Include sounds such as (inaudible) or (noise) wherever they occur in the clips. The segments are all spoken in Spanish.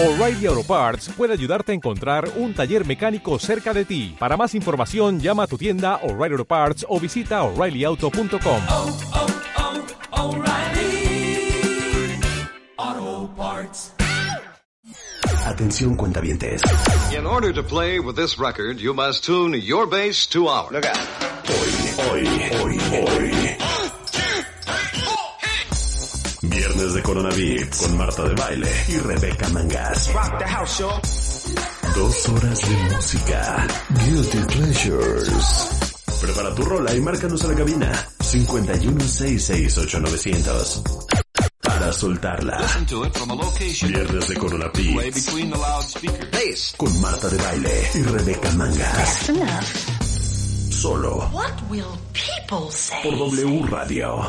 O'Reilly Auto Parts puede ayudarte a encontrar un taller mecánico cerca de ti. Para más información, llama a tu tienda O'Reilly Auto Parts o visita oreillyauto.com. oh, oh, Parts. Atención cuentavientes. In order to play with this record, you must tune your bass to ours. Look out. Hoy, hoy, hoy, hoy. Viernes de Coronavirus con Marta de Baile y Rebeca Mangas. Dos horas de música. Guilty Pleasures. Prepara tu rola y márcanos a la cabina. 5166890. Para soltarla. To it from a location Viernes de loudspeaker. Bass. Con Marta de Baile y Rebeca Mangas. Solo What will people say? por W Radio.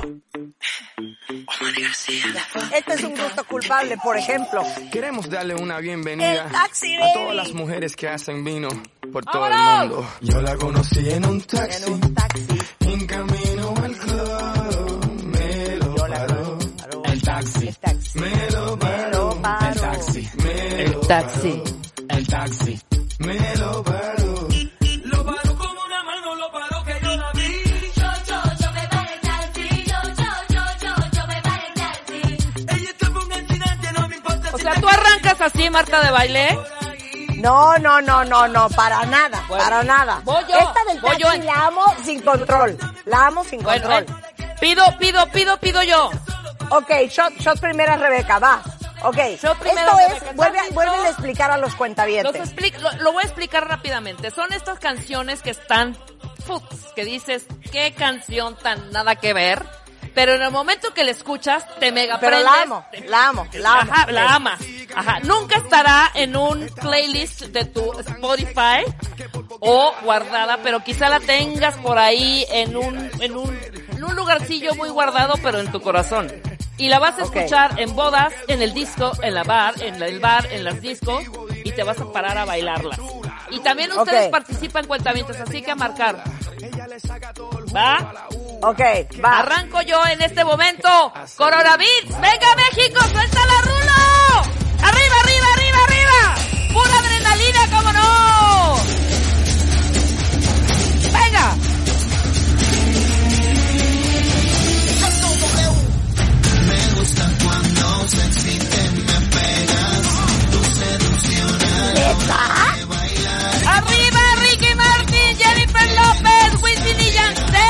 Este es un gusto culpable, por ejemplo. Queremos darle una bienvenida a todas las mujeres que hacen vino por todo el mundo. Yo la conocí en un taxi, En un taxi. en camino al club, me lo paró. El taxi, El taxi. me lo Me paró. El taxi, me El lo taxi. paró. El taxi, me lo paró. Arrancas así, Marta de baile. No, no, no, no, no, para nada, Bueno, para nada. voy yo, Esta del voy taxi yo en- la amo sin control. La amo sin Bueno, control. eh, pido, pido, pido, pido yo. Ok, shot, shot primera Rebeca, va. Ok, Shot primero, esto Rebeca, es, ¿estás vuelve, vuelve a explicar a los Los cuentavientes. expli- lo, lo voy a explicar rápidamente. Son estas canciones que están, futs, que dices, qué canción tan nada que ver. Pero en el momento que la escuchas, te mega Pero la amo, te- la amo, la amo. Ajá, la amas. Ajá. Nunca estará en un playlist de tu Spotify o guardada, pero quizá la tengas por ahí en un, en un, en un lugarcillo muy guardado, pero en tu corazón. Y la vas a escuchar en bodas, en el disco, en la bar, en el bar, en las discos, y te vas a parar a bailarla. Y también ustedes Ok. participan cuentamientos, así que a marcar. ¿Va? Ok, va. Arranco yo en este momento. Coronavirus, venga México, suelta la rulo. Arriba, arriba, arriba, arriba. Pura adrenalina, cómo no. Venga. Arriba,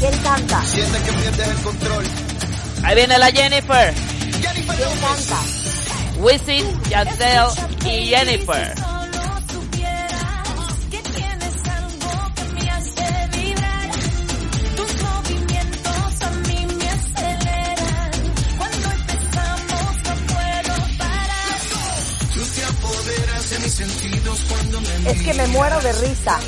¿quién canta? sientes que pierdes el control. Ahí viene la Jennifer. ¿Quién canta? Wisin, Yandel y Jennifer. Es que me muero de risa.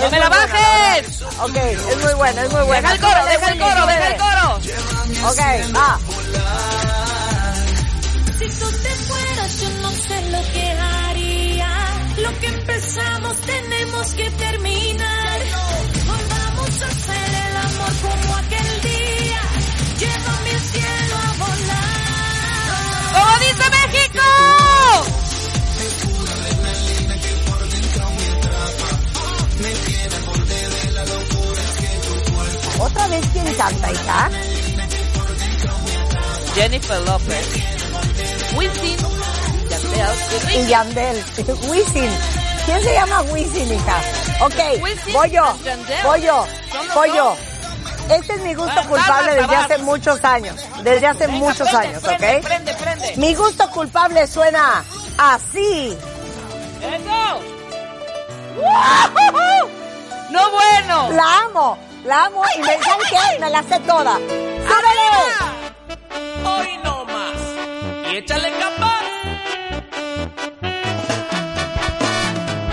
¡No Es me la buena, bajes! Ok, es muy bueno, es muy bueno. Deja el coro, deja el coro, deja el coro. Ok, va. Si tú te fueras, yo no sé lo que haría. Lo que empezamos tenemos que terminar. ¿Otra vez quién canta, hija? Jennifer López. Wisin, Yandel y. Yandel. (laughs) Wisin. ¿Quién se llama Wisin, hija? Ok, Wisin, voy yo, voy yo, voy yo. Este es mi gusto culpable desde hace muchos años. Desde hace Venga, muchos prende, años, prende, ¿ok? Prende, prende. Mi gusto culpable suena así. ¡Eso! ¡No bueno! La amo, la amo y me, ¿saben qué? Me la sé toda. ¡Súbele! Hoy no más. Y Échale capaz.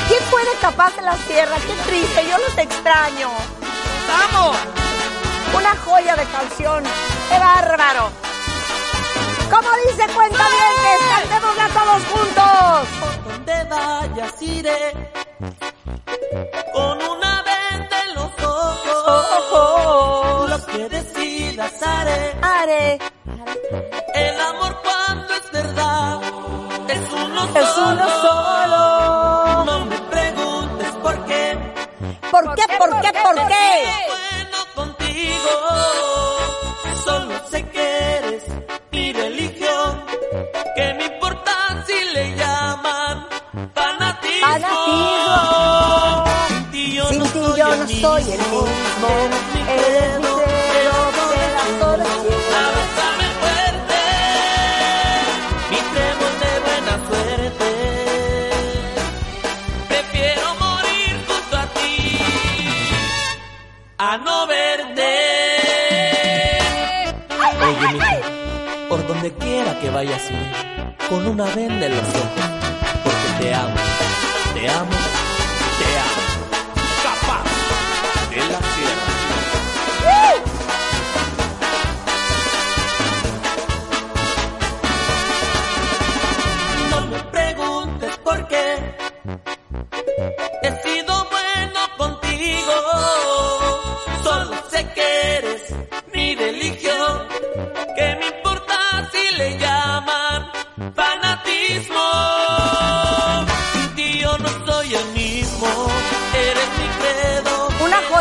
¿Quién fue de Capaz de la Sierra? Qué triste, yo los extraño. ¡Vamos! Una joya de canción. ¡Qué bárbaro! Como dice Cuenta bien, cantémosla todos juntos. Por donde vayas iré. Con ojos. Lo que decidas haré. Haré. El amor cuando es verdad. Es uno Es solo. uno solo. No me preguntes por qué. ¿Por qué, por qué, por qué? bueno contigo. Soy el el mismo. Eres mi mi credo, pedazo de eres cielo. Abrázame fuerte. Mi trébol de buena suerte. Prefiero morir junto a ti a no verte. Oye, mija, por donde quiera que vayas con una venda en los ojos, porque te amo, te amo.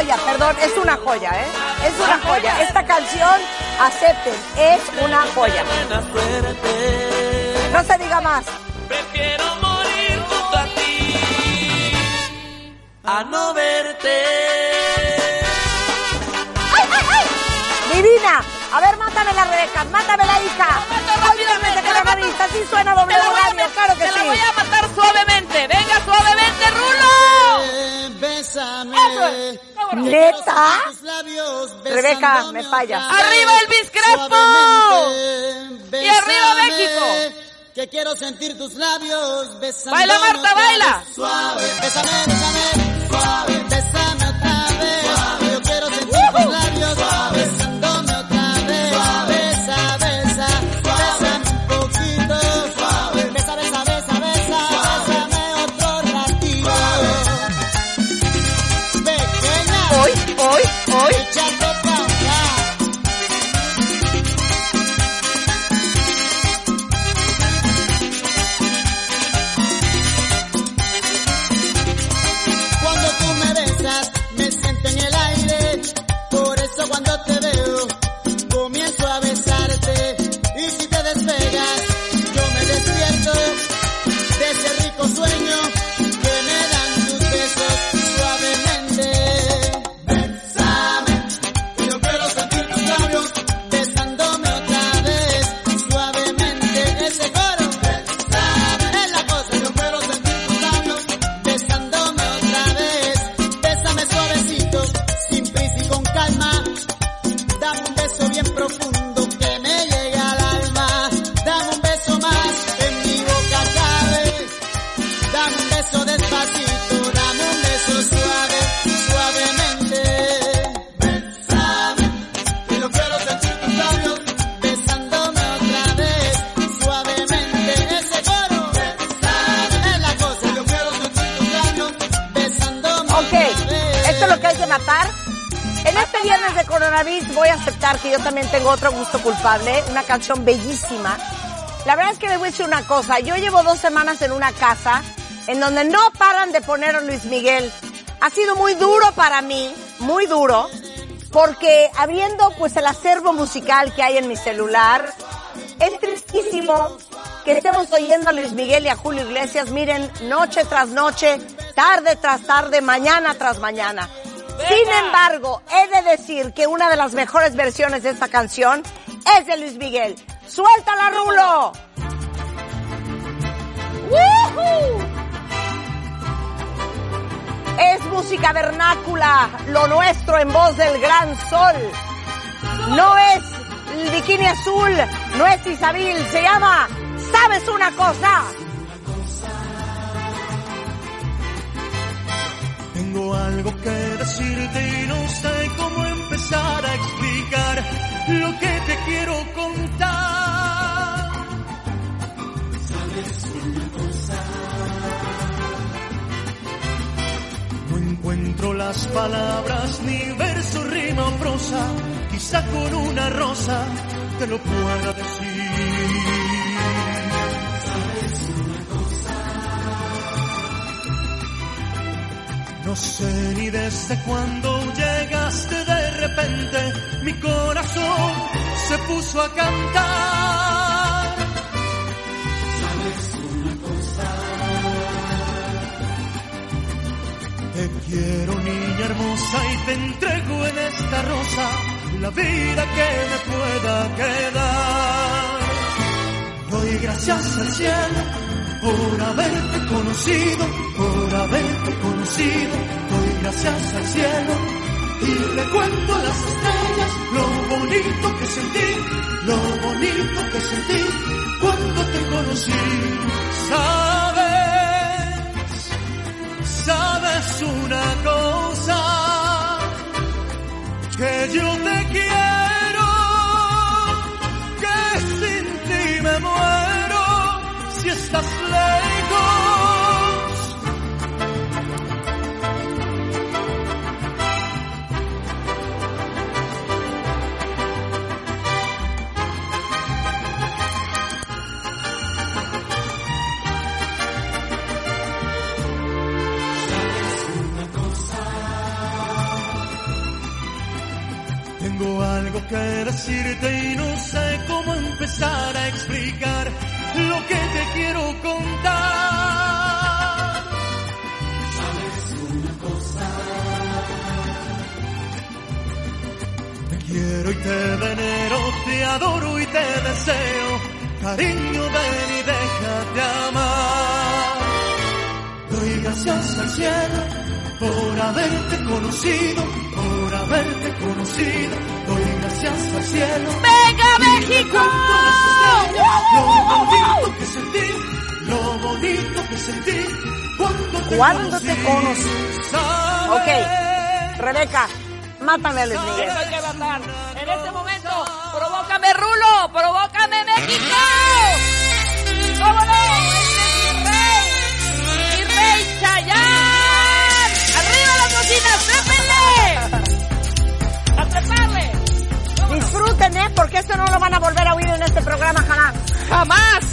Joya, perdón, es una joya, ¿eh? Es una joya. Esta canción, acepten, es una joya. No se diga más. Prefiero morir junto a ti a no verte. Divina, a ver, mátame la Rebeca, mátame la hija. Rápidamente con la así suena doble Te radio, claro que Te la voy sí. a matar suavemente. Venga, suavemente, Rulo. Bésame. Es. ¿Neta? Labios, Rebeca, me vez, Arriba Elvis Crespo. Y arriba México. Que quiero sentir tus labios besando. Baila, Marta, baila. Suave, bésame, bésame, suave, canción bellísima. La verdad es que a decir una cosa, yo llevo dos semanas en una casa en donde no paran de poner a Luis Miguel. Ha sido muy duro para mí, muy duro, porque abriendo pues el acervo musical que hay en mi celular, es tristísimo que estemos oyendo a Luis Miguel y a Julio Iglesias, miren, noche tras noche, tarde tras tarde, mañana tras mañana. Sin embargo, he de decir que una de las mejores versiones de esta canción es de Luis Miguel. ¡Suéltala, Rulo! ¡Woohoo! Es música vernácula, lo nuestro en voz del gran sol. No es el bikini azul, no es Isabil, se llama ¿Sabes una cosa? Tengo algo que decirte y no sé cómo empezar a explicar lo que te quiero contar. ¿Sabes una cosa? No encuentro las palabras, ni verso, rima o prosa. Quizá con una rosa te lo pueda decir. No sé ni desde cuándo llegaste de repente, mi corazón se puso a cantar. ¿Sabes una cosa? Te quiero niña hermosa y te entrego en esta rosa la vida que me pueda quedar. Doy gracias al cielo por haberte conocido, por haberte conocido. Doy gracias al cielo y le cuento a las estrellas lo bonito que sentí, lo bonito que sentí cuando te conocí. Sabes, sabes una cosa, que yo te quiero, estás lejos. Adoro y te deseo. Cariño, ven y déjate amar. Doy gracias al cielo por haberte conocido, por haberte conocido. Doy gracias al cielo. ¡Venga, México! Lo bonito que sentí, lo bonito que sentí cuando te Cuando te conocí. Ok, Rebeca, mátame a Luis Miguel. Eso hay que matar. En este momento, provócame México. ¿Cómo no? Este es mi rey, mi rey Chayán. Arriba las bocinas, trépenle. A treparle. Disfruten, ¿eh? Porque esto no lo van a volver a oír en este programa jamás. Jamás.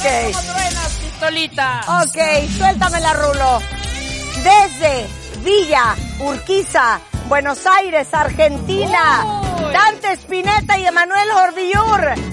Ok. Ok. ¿Cómo truenas, pistolita? Ok, suéltamela, Rulo. Desde Villa Urquiza, Buenos Aires, Argentina. Dante Spinetta y Emanuel Ordillur.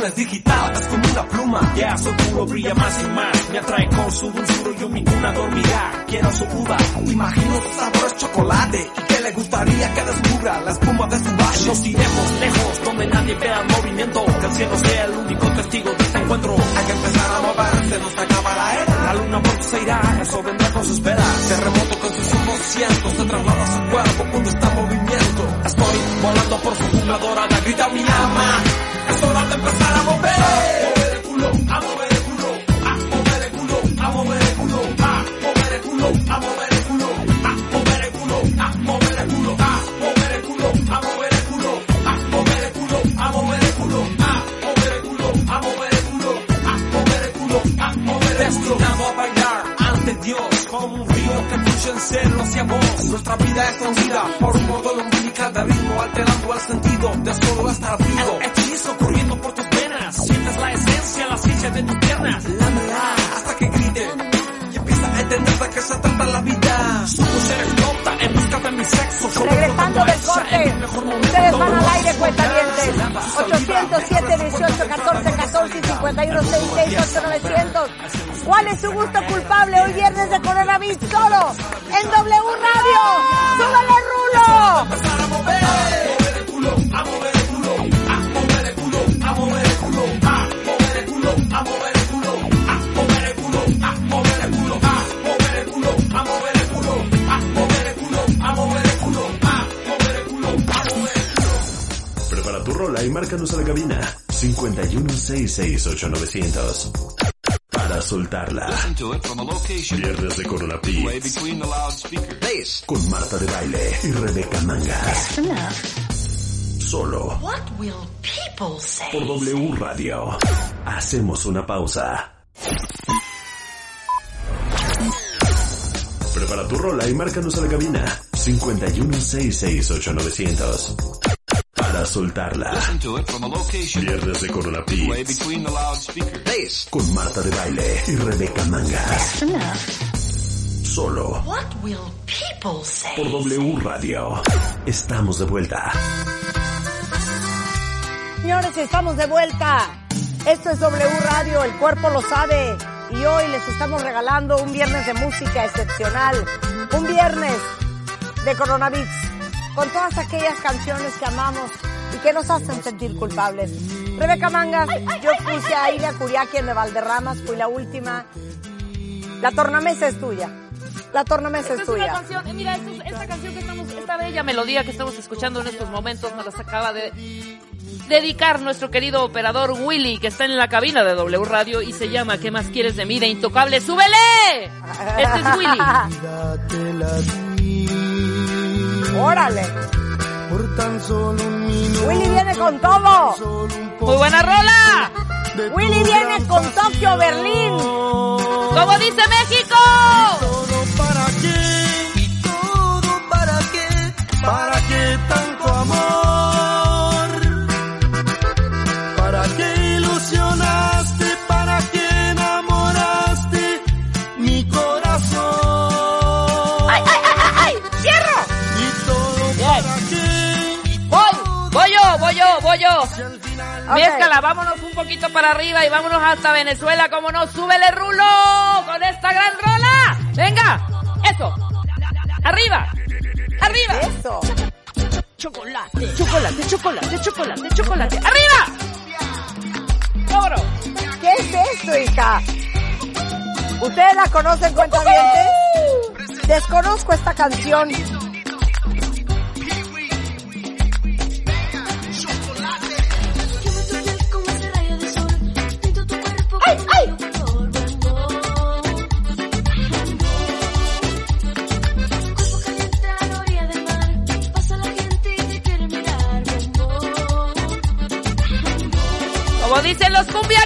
Su es digital, es como una pluma. Ya su culo brilla más y más, me atrae con su dulzura y mi cuna dormirá. Quiero su uva, imagino su sabor es chocolate, y que le gustaría que descubra la espuma de su valle. Nos iremos lejos, donde nadie vea el movimiento, que el cielo sea el único testigo de este encuentro. Hay que empezar a moverse, nos acaba la era. La luna pronto se irá, eso vendrá con sus velas. Terremoto con sus ojos cientos, se traslada su cuerpo cuando está en movimiento. Estoy volando por su jungla dorada, grita mi márcanos a la cabina. 516689900 para soltarla. Viernes de Corona Beats con Marta de Baile y Rebeca Mangas. Solo. Por W Radio. Hacemos una pausa. Prepara tu rola y márcanos a la cabina. 516689900 para soltarla. Viernes de Corona Beats con Marta de Baile y Rebeca Mangas. Solo por W Radio. Estamos de vuelta. Señores, estamos de vuelta. Esto es W Radio, el cuerpo lo sabe. Y hoy les estamos regalando un viernes de música excepcional. Un viernes de coronavirus. Con todas aquellas canciones que amamos y que nos hacen sentir culpables. Rebeca Mangas, yo puse a Ilia Curiaquien de Valderramas, fui la última. La tornamesa es tuya. La tornamesa Esta es es una tuya. canción, eh, mira, esta, esta canción que estamos, esta bella melodía que estamos escuchando en estos momentos, nos las acaba de dedicar nuestro querido operador Willy, que está en la cabina de W Radio y se llama ¿Qué más quieres de mí? de Intocable? ¡Súbele! Este es Willy. (laughs) Órale. Por tan solo un minuto. Willy viene con todo. ¡Muy buena rola! Willy viene con Tokio Berlín. ¿Cómo dice México? ¿Todo para qué? ¿Y todo para qué? ¿Para yo, voy yo. Si al final Ok. Mézcala, vámonos un poquito para arriba y vámonos hasta Venezuela, como no, súbele rulo con esta gran rola. Venga, eso. Arriba, arriba. Eso. Chocolate, chocolate, chocolate, chocolate, chocolate. ¡Arriba! ¿Qué es esto, hija? ¿Ustedes la conocen, cuentavientes? Desconozco esta canción. Dicen los cumbia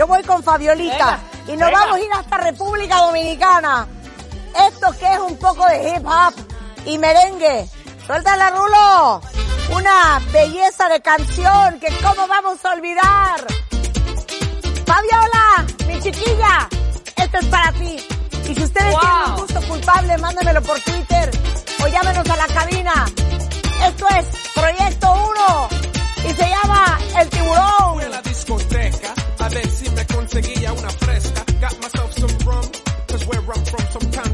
Yo voy con Fabiolita. Venga, y nos venga. vamos a ir hasta República Dominicana. Esto que es un poco de hip hop y merengue. Suéltala, Rulo. Una belleza de canción que cómo vamos a olvidar. Fabiola, mi chiquilla, esto es para ti. Y si ustedes Wow. tienen un gusto culpable, mándenmelo por Twitter o llámenos a la cabina. Esto es Proyecto 1 y se llama El Tiburón. Fui a la discoteca a ver si me conseguía una fresca. Got myself some rum, cause where I'm from sometimes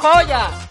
joya.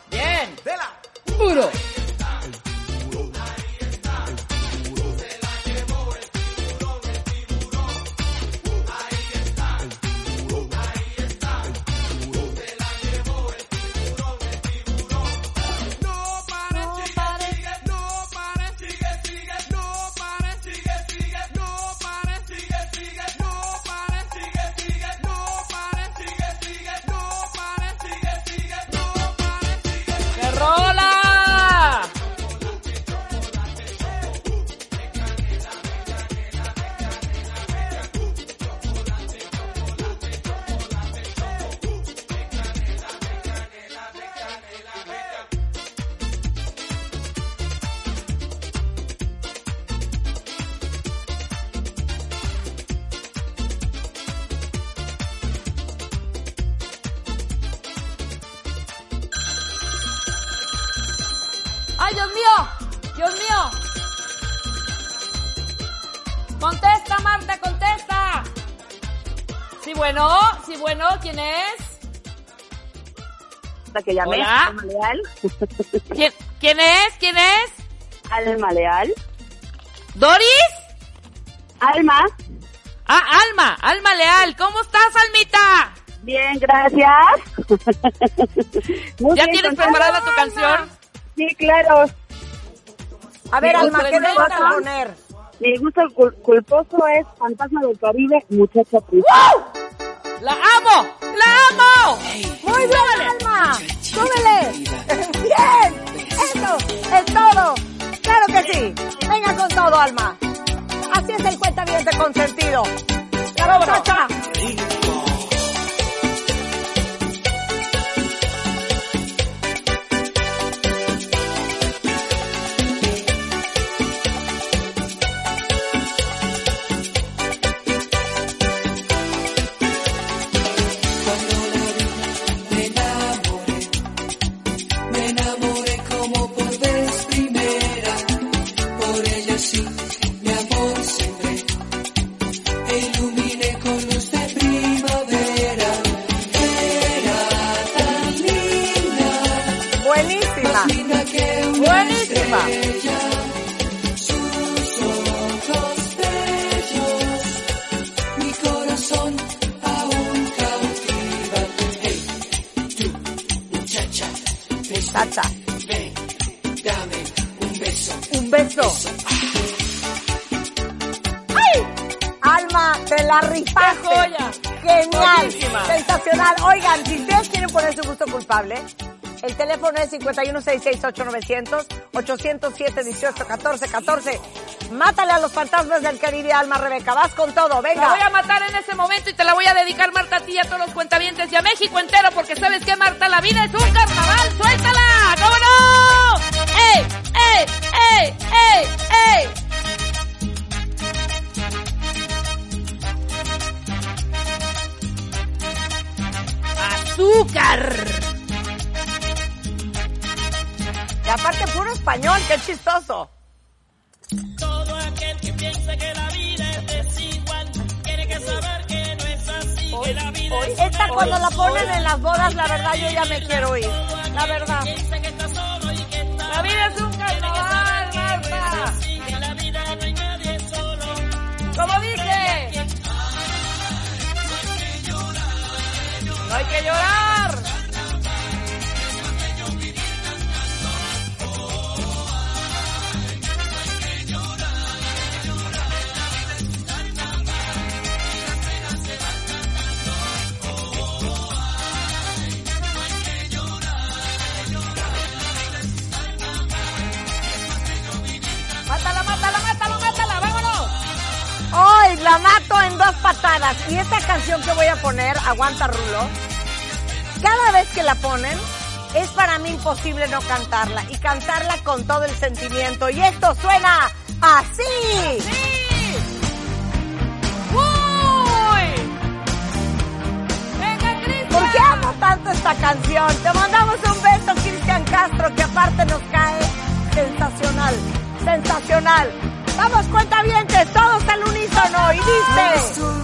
Que llamé, Hola. Alma Leal. (laughs) ¿Quién, quién es? ¿Quién es? Alma Leal. ¿Doris? Alma. Ah, Alma, Alma Leal. ¿Cómo estás, Almita? Bien, gracias. (laughs) Muy ¿Ya bien, tienes preparada tu canción? Sí, claro. A ver, Mi Alma, ¿qué nos vas a poner? Mi gusto cul- culposo es Fantasma del Caribe, muchacha triste. ¡La amo! ¡La amo! Muy bien, Alma. Súbele. (laughs) Bien. Eso es todo. Claro que sí. Venga con todo, Alma. Así es el cuenta bien consentido. La muchacha. Oigan, si ustedes quieren poner su gusto culpable, el teléfono es 51668900 807 14 14 Mátale a los fantasmas del Caribe, Alma Rebeca. Vas con todo, La venga. voy a matar en ese momento y te la voy a dedicar, Marta, a ti y a todos los cuentavientes y a México entero, porque sabes que, Marta, la vida es un carnaval. ¡Suéltala! ¿Cómo no? ¡Ey! ¡Ey! ¡Ey! ¡Ey! ¡Ey! ¡Azúcar! Y aparte, puro español, qué chistoso. Todo aquel que piensa que la vida es desigual, tiene que saber que no es así, que la vida es Esta cuando la ponen en las bodas, la verdad yo ya me quiero ir. La verdad. La vida es un carnaval, Marta. que en No hay que llorar. La mato en dos patadas. Y esta canción que voy a poner, Aguanta Rulo, cada vez que la ponen, es para mí imposible no cantarla. Y cantarla con todo el sentimiento. Y esto suena así. ¡Uy! ¡Venga, Cristian! ¿Por qué amo tanto esta canción? Te mandamos un beso, Cristian Castro, que aparte nos cae sensacional. Sensacional. Vamos, cuenta todos al unísono. Y dice...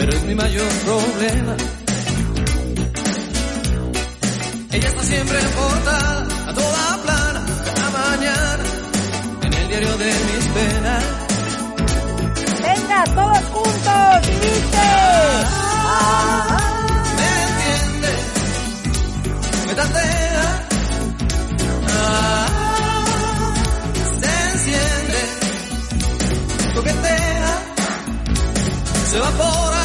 pero es mi mayor problema. Ella está siempre portada, a toda plana, cada mañana, en el diario de mis penas. Venga, todos juntos, dice. Me entiende, me tantea, ah, se enciende, coquetea, se evapora,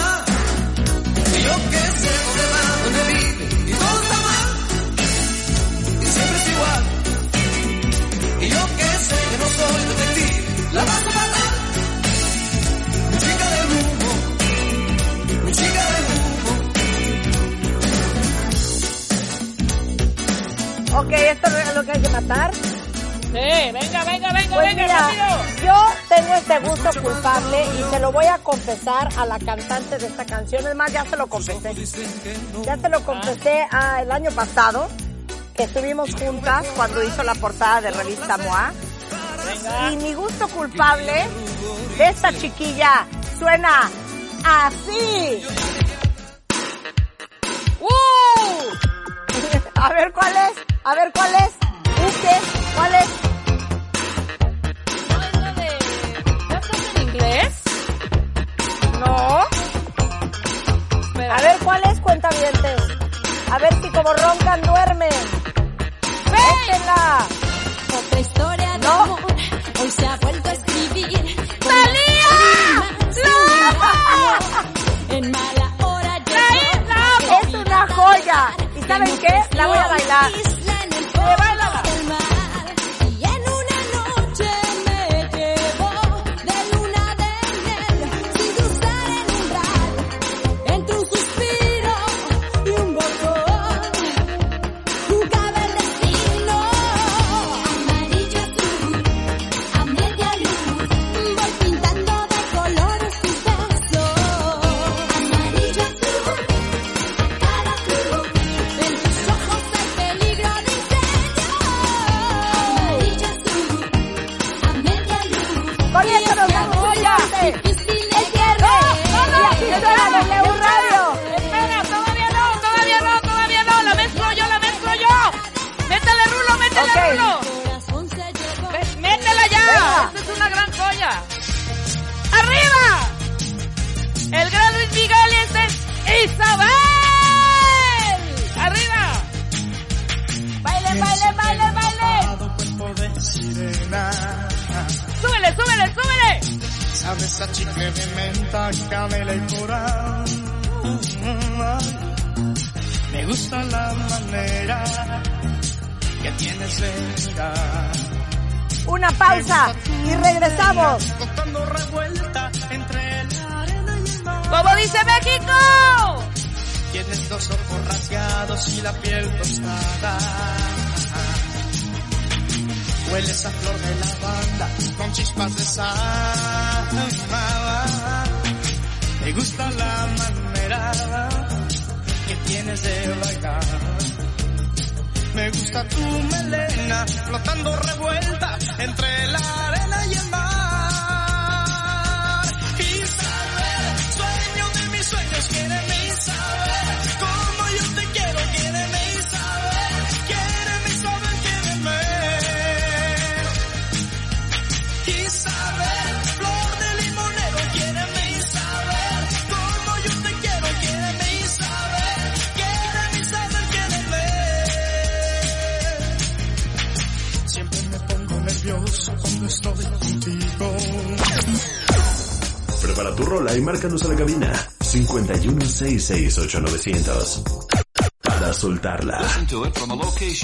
Ok, esto no es lo que hay que matar. Sí, venga, venga, venga, Pues venga, mira, rápido. yo tengo este gusto culpable y se lo voy a confesar a la cantante de esta canción. Es más, ya se lo confesé. Ya se lo confesé ah, el año pasado, que estuvimos juntas cuando hizo la portada de revista MOA. Y mi gusto culpable de esta chiquilla suena así. ¡Uh! (laughs) A ver cuál es, a ver cuál es. ¿Uh, qué? ¿Cuál es? ¿Ya estás en inglés? No. A ver cuál es, cuentavientes. A ver si como roncan duermen. ¡Véntenla! Otra historia de No. amor, hoy se ha vuelto a escribir. En mala hora. Es una joya. ¿Y saben qué? La voy a bailar. Los ojos rasgados y la piel tostada. Hueles a flor de lavanda con chispas de sal. Me gusta la manera que tienes de bailar. Me gusta tu melena flotando revuelta entre la arena y el mar. Isabel, sueño de mis sueños, quiéreme estoy contigo. Prepara tu rola y márcanos a la cabina 516689900 para soltarla.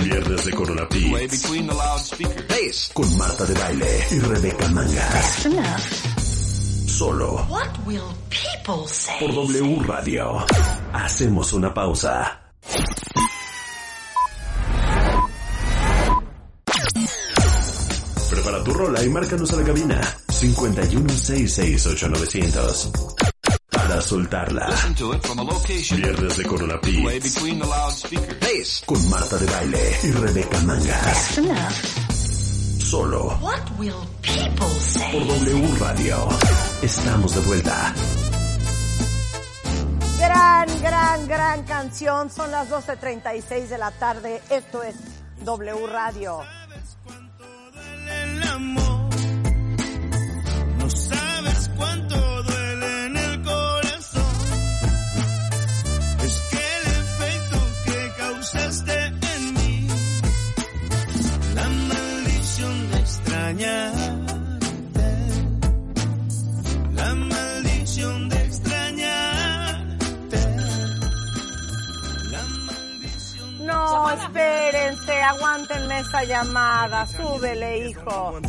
Viernes de Corona Beats. Bass. con Marta de Baile y Rebeca Mangas. Solo What will people say? por W Radio. Hacemos una pausa. Tu rola y márcanos a la cabina 5166890. Para soltarla. Viernes de Corona Beats. Con Marta de Baile y Rebeca Mangas. Solo What will people say? por W Radio. Estamos de vuelta. Gran, gran, gran canción. Son las 12.36 de la tarde. Esto es W Radio. Amor. Espérense, aguántenme esa llamada. Súbele, hijo.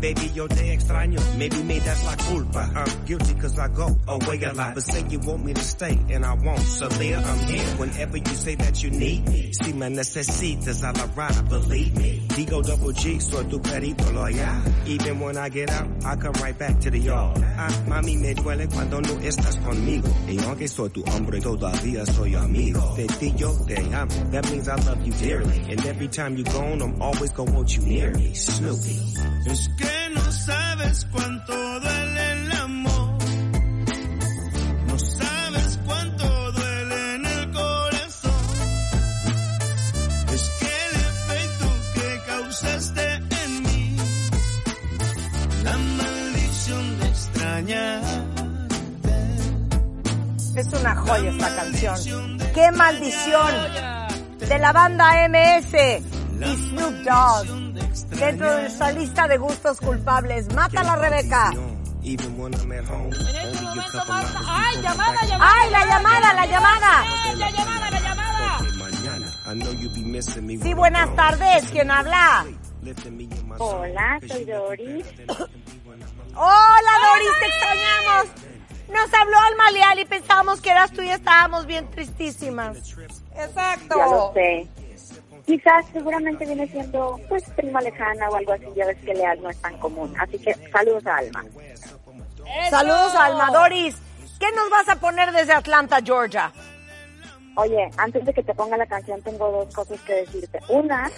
Baby, yo te extraño. Maybe me that's la culpa. I'm guilty cause I go away a lot. But say you want me to stay and I won't. So there I'm here whenever you say that you need me. Si me necesitas a la ride, believe me. Digo double G, soy tu perito loyal. Even when I get out, I come right back to the yard. Ah, mami, me duele cuando no estás conmigo. Y aunque soy tu hombre, todavía soy amigo. De ti yo te amo. That means I love you dearly. And every time you gone, I'm always gonna want you near me. Snoopy. Es que no sabes cuánto duele el amor. No sabes cuánto duele en el corazón. Es que el efecto que causaste en mí, la maldición de extrañarte. Es una joya esta canción. ¡Qué maldición! De la banda MS y Snoop Dogg. Dentro de nuestra lista de gustos culpables. Mátala, Rebeca. Even when I'm at home, only you couple hours ¡Ay, llamada, llamada! ¡Ay, la llamada, la llamada! ¡La llamada, la llamada! mañana. I know you be missing me. Sí, buenas tardes. ¿Quién habla? Hola, soy Doris. Hola, Doris, te extrañamos. Nos habló Alma Leal y pensábamos que eras tú y estábamos bien tristísimas. Exacto. Ya lo sé. Quizás seguramente viene siendo pues prima lejana o algo así, ya ves que Leal no es tan común. Así que saludos a Alma. Saludos a Alma. Doris, ¿qué nos vas a poner desde Atlanta, Georgia? Oye, antes de que te ponga la canción tengo dos cosas que decirte. Una,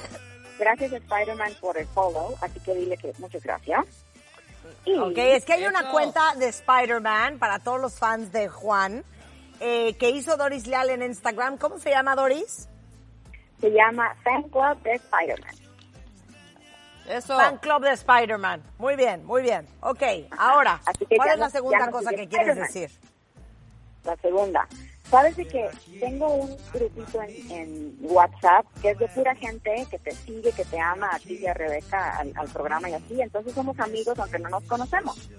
gracias a Spider-Man por el follow, así que dile que muchas gracias. Y Ok, es que hay una cuenta de Spider-Man para todos los fans de Juan eh, que hizo Doris Leal en Instagram. ¿Cómo se llama Doris? Se llama Fan Club de Spider-Man. Eso. Fan Club de Spider-Man. Muy bien, muy bien. Ok, ahora, ¿cuál es la segunda cosa que quieres decir? La segunda, ¿sabes de que tengo un grupito en, en WhatsApp que es de pura gente que te sigue, que te ama a ti y a Rebeca al, al programa y así? Entonces somos amigos aunque no nos conocemos.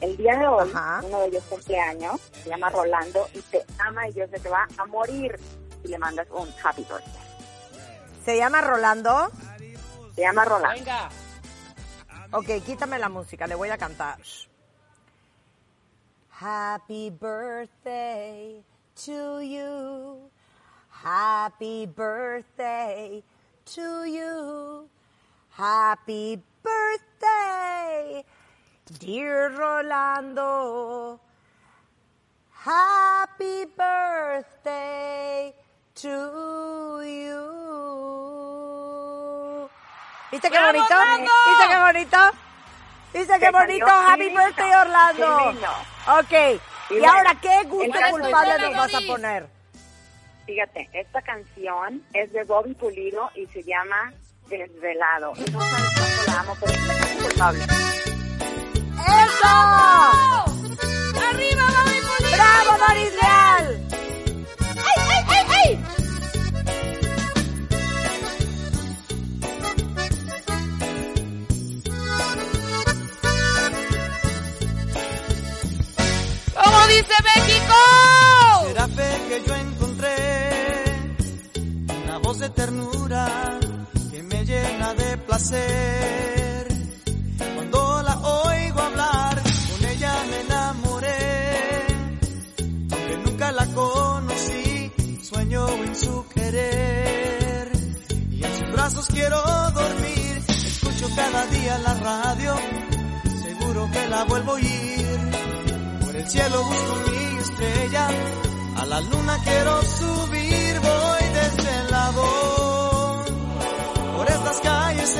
El día de hoy, uno de ellos cumpleaños, se llama Rolando y te ama y yo sé que va a morir si le mandas un happy birthday. ¿Se llama Rolando? Se llama Rolando. Venga. Ok, quítame la música, le voy a cantar. Happy birthday to you. Happy birthday to you. Happy birthday, dear Rolando. Happy birthday to you. ¿Viste qué ¡Bravo, bonito? ¿Viste qué bonito? ¿Viste qué bonito? Happy birthday, Orlando. Ok. Y bueno, ahora, ¿qué gusto culpable nos vas a poner? Fíjate, esta canción es de Bobby Pulido y se llama Desvelado. Y no sabes cuánto la amo, pero es una canción culpable. ¡Eso! ¡Arriba, Bobby Pulido! ¡Bravo, Doris dice México? Será fe que yo encontré una voz de ternura que me llena de placer. Cuando la oigo hablar, con ella me enamoré. Aunque nunca la conocí, sueño en su querer. Y en sus brazos quiero dormir. Escucho cada día la radio la vuelvo a ir. Cielo busco mi estrella, a la luna quiero subir, voy desde el lado. Por estas calles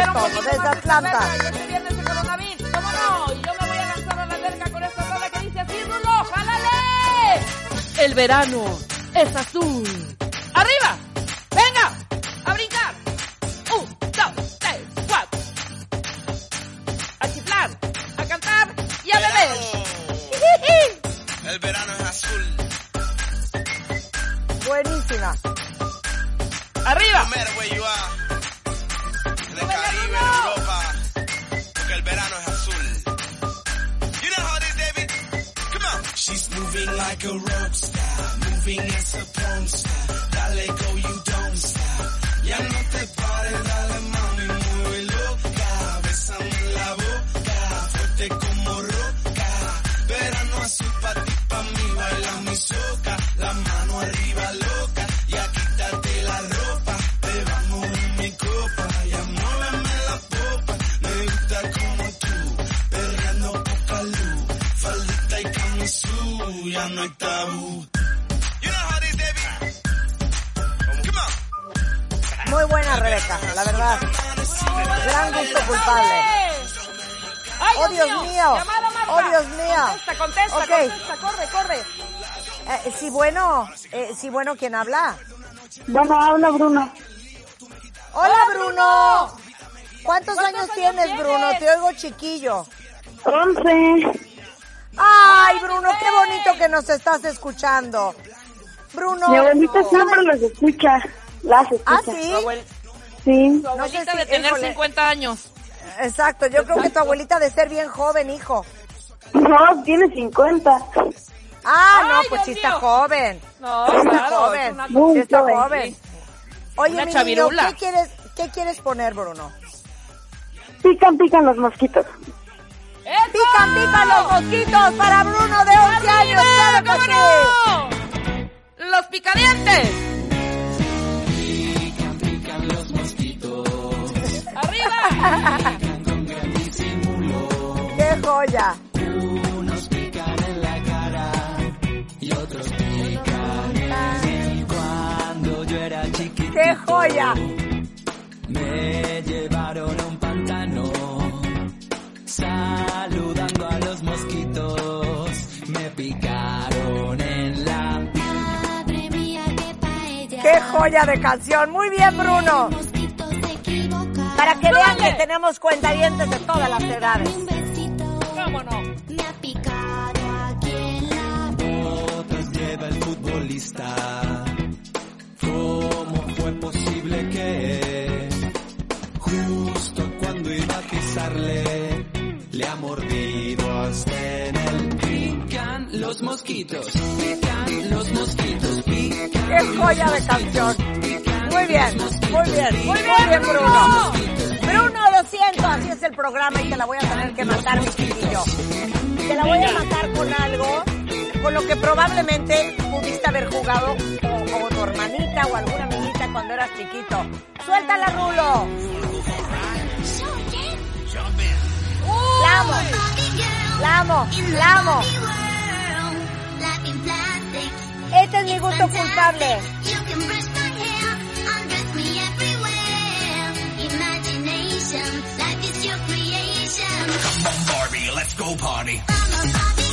es todo, desde Atlanta. este viernes de coronavirus, ¿cómo no? Y yo me voy a lanzar a la verga con esta rola que dice así, Rulo, ¡jálale! El verano es azul. Ya no hay tabú. Muy buena, Rebeca, la verdad. Gran gusto culpable. ¡Ay, Oh, Dios mío. Oh, Dios mío. Contesta, contesta, Ok. contesta, corre, corre. Eh, sí, bueno, eh, sí, bueno, ¿quién habla? Bueno, habla Bruno. Hola, Bruno. ¿Cuántos años tienes, Bruno? Te oigo chiquillo. Once. Ay, Bruno, qué bonito que nos estás escuchando. Bruno. Mi abuelita siempre los escucha. Las escucha. ¿Ah, sí? Sí. Tu abuelita si- de tener híjole. 50 años. Exacto, yo creo que tu abuelita de ser bien joven, hijo. No, tiene 50. Ah, Ay, no, pues sí está mío. joven. No, está claro, joven. es una- Sí está joven. joven. Oye, Una mi niño, ¿qué quieres, ¿qué quieres poner, Bruno? Pican, pican los mosquitos. Pican, pican los mosquitos para Bruno de 11 años. ¡Claro que no! ¡Los picadientes! ¡Arriba! ¡Qué joya! Cuando yo era chiquito ¡Qué joya! me llevaron saludando a los mosquitos me picaron en la ¡Qué joya de canción! Muy bien, Bruno. Para que vean que tenemos cuentavientes de todas las edades. ¿Cómo no? otros lleva el futbolista ¿Cómo fue posible que justo cuando iba a pisarle le ha mordido hasta en el pican los mosquitos pican los mosquitos pican ¡Qué joya de canción! Muy bien, muy bien, muy bien, Bruno. Bruno, lo siento, así es el programa y te la voy a tener que matar, mi chiquillo. Te la voy a matar con algo con lo que probablemente pudiste haber jugado o, o tu hermanita o alguna amiguita cuando eras chiquito. ¡Suéltala, Rulo! ¡La amo! ¡La amo! ¡La amo! Este es mi gusto culpable. Come on, Barbie, let's go party.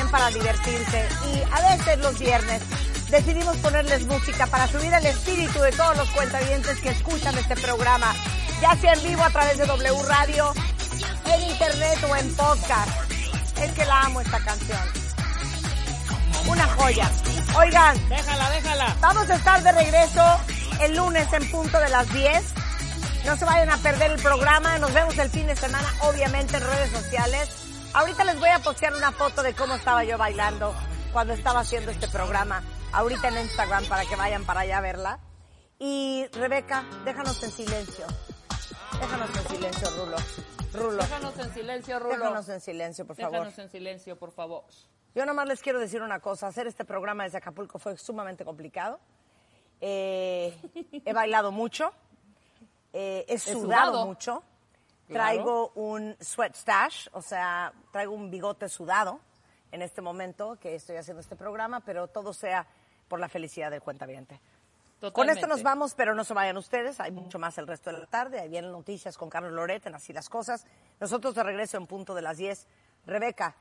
También para divertirse. Y a veces los viernes decidimos ponerles música para subir el espíritu de todos los cuentavientes que escuchan este programa, ya sea en vivo a través de W Radio, en internet o en podcast. Es que la amo esta canción. Una joya. Oigan, Déjala, déjala. Vamos a estar de regreso el lunes en punto de las 10. No se vayan a perder el programa. Nos vemos el fin de semana, obviamente, en redes sociales. Ahorita les voy a postear una foto de cómo estaba yo bailando cuando estaba haciendo este programa. Ahorita en Instagram para que vayan para allá a verla. Y Rebeca, déjanos en silencio. Déjanos en silencio, Rulo. Rulo. Déjanos en silencio, Rulo. Déjanos en silencio, por favor. Déjanos en silencio, por favor. Yo nomás les quiero decir una cosa. Hacer este programa desde Acapulco fue sumamente complicado. Eh, he bailado mucho. eh, he sudado, sudado. mucho. Traigo un sweat stash, o sea, traigo un bigote sudado en este momento que estoy haciendo este programa, pero todo sea por la felicidad del cuentaviente. Con Totalmente. esto nos vamos, pero no se vayan ustedes. Hay mucho más el resto de la tarde. Ahí vienen noticias con Carlos Loret en Así las Cosas. Nosotros de regreso en punto de las 10. Rebeca,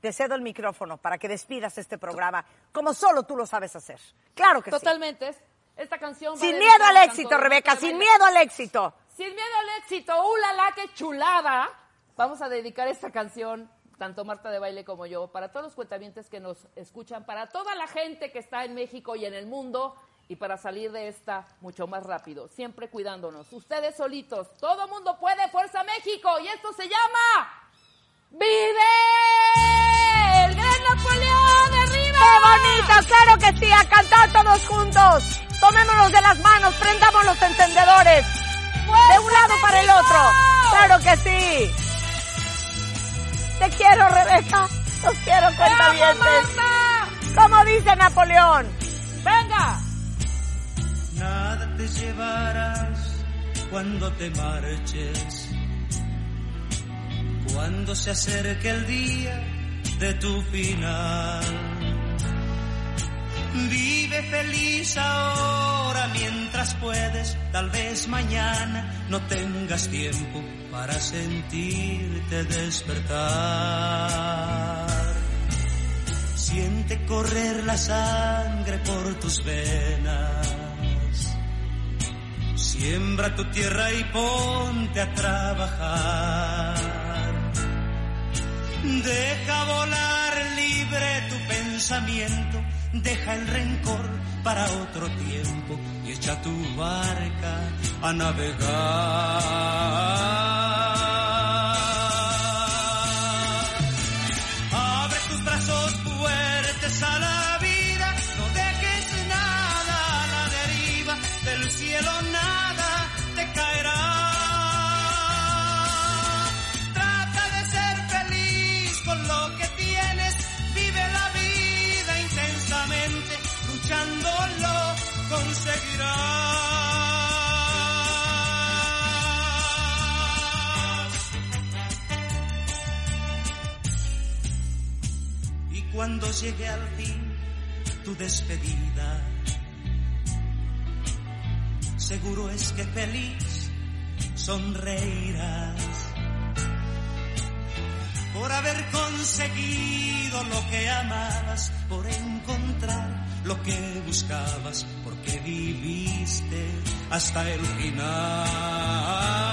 te cedo el micrófono para que despidas este programa como solo tú lo sabes hacer. Claro que Totalmente. Es- Esta canción. sí. Sin miedo al éxito, Rebeca, sin miedo al éxito. Sin miedo al éxito. ¡Ulala, qué chulada! Vamos a dedicar esta canción, tanto Marta de Baile como yo, para todos los cuentavientes que nos escuchan, para toda la gente que está en México y en el mundo, y para salir de esta mucho más rápido, siempre cuidándonos. Ustedes solitos, todo mundo puede, Fuerza México, y esto se llama... ¡Vive! ¡El gran Napoleón arriba! ¡Qué bonito! ¡Claro que sí! ¡A cantar todos juntos! Tomémonos de las manos, prendamos los encendedores. De un lado para el otro. ¡Claro que sí! Te quiero, Rebeca. Los quiero, cuentavientes. Como dice Napoleón. ¡Venga! Nada te llevarás cuando te marches, cuando se acerque el día de tu final. Vive feliz ahora mientras puedes, tal vez mañana no tengas tiempo para sentirte despertar. Siente correr la sangre por tus venas. Siembra tu tierra y ponte a trabajar. Deja volar libre tu pensamiento, deja el rencor para otro tiempo y echa tu barca a navegar. Conseguirás. Y cuando llegue al fin tu despedida, seguro es que feliz sonreirás por haber conseguido lo que amabas, por encontrar lo que buscabas, porque viviste hasta el final.